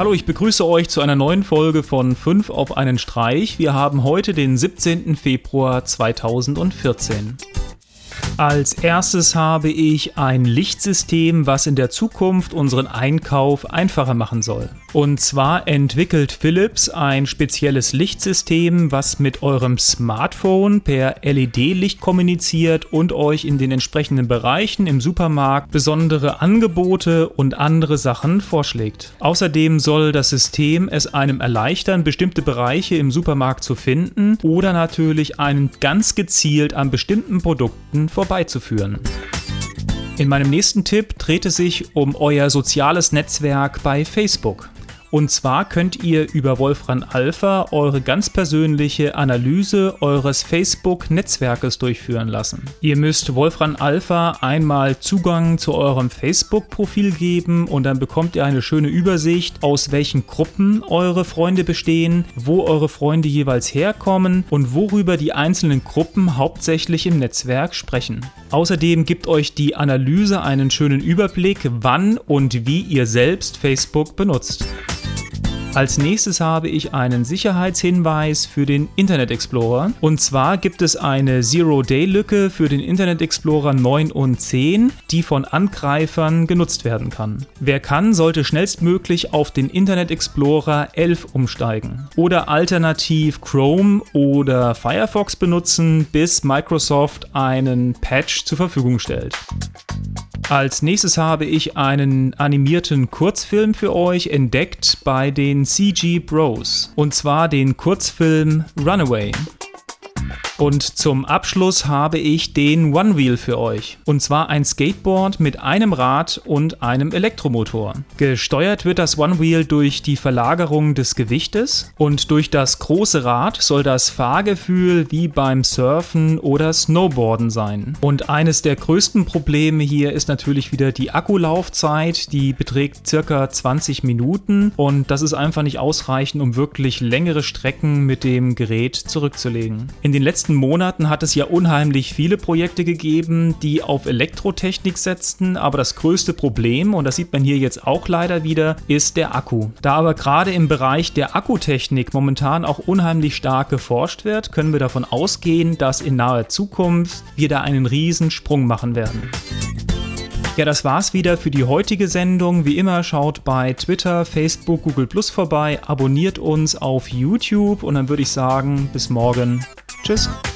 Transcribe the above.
Hallo, ich begrüße euch zu einer neuen Folge von 5 auf einen Streich. Wir haben heute den 17. Februar 2014. Als erstes habe ich ein Lichtsystem, was in der Zukunft unseren Einkauf einfacher machen soll. Und zwar entwickelt Philips ein spezielles Lichtsystem, was mit eurem Smartphone per LED-Licht kommuniziert und euch in den entsprechenden Bereichen im Supermarkt besondere Angebote und andere Sachen vorschlägt. Außerdem soll das System es einem erleichtern, bestimmte Bereiche im Supermarkt zu finden oder natürlich einen ganz gezielt an bestimmten Produkten vorbeizuführen. In meinem nächsten Tipp dreht es sich um euer soziales Netzwerk bei Facebook. Und zwar könnt ihr über Wolfram Alpha eure ganz persönliche Analyse eures Facebook-Netzwerkes durchführen lassen. Ihr müsst Wolfram Alpha einmal Zugang zu eurem Facebook-Profil geben und dann bekommt ihr eine schöne Übersicht, aus welchen Gruppen eure Freunde bestehen, wo eure Freunde jeweils herkommen und worüber die einzelnen Gruppen hauptsächlich im Netzwerk sprechen. Außerdem gibt euch die Analyse einen schönen Überblick, wann und wie ihr selbst Facebook benutzt. Als nächstes habe ich einen Sicherheitshinweis für den Internet Explorer. Und zwar gibt es eine Zero-Day-Lücke für den Internet Explorer 9 und 10, die von Angreifern genutzt werden kann. Wer kann, sollte schnellstmöglich auf den Internet Explorer 11 umsteigen. Oder alternativ Chrome oder Firefox benutzen, bis Microsoft einen Patch zur Verfügung stellt. Als nächstes habe ich einen animierten Kurzfilm für euch entdeckt bei den CG Bros. Und zwar den Kurzfilm Runaway. Und zum Abschluss habe ich den One Wheel für euch. Und zwar ein Skateboard mit einem Rad und einem Elektromotor. Gesteuert wird das One Wheel durch die Verlagerung des Gewichtes und durch das große Rad soll das Fahrgefühl wie beim Surfen oder Snowboarden sein. Und eines der größten Probleme hier ist natürlich wieder die Akkulaufzeit, die beträgt circa 20 Minuten und das ist einfach nicht ausreichend, um wirklich längere Strecken mit dem Gerät zurückzulegen. In den letzten letzten Monaten hat es ja unheimlich viele Projekte gegeben, die auf Elektrotechnik setzten, aber das größte Problem, und das sieht man hier jetzt auch leider wieder, ist der Akku. Da aber gerade im Bereich der Akkutechnik momentan auch unheimlich stark geforscht wird, können wir davon ausgehen, dass in naher Zukunft wir da einen riesen Sprung machen werden. Ja, das war's wieder für die heutige Sendung. Wie immer schaut bei Twitter, Facebook, Google Plus vorbei, abonniert uns auf YouTube und dann würde ich sagen, bis morgen. This.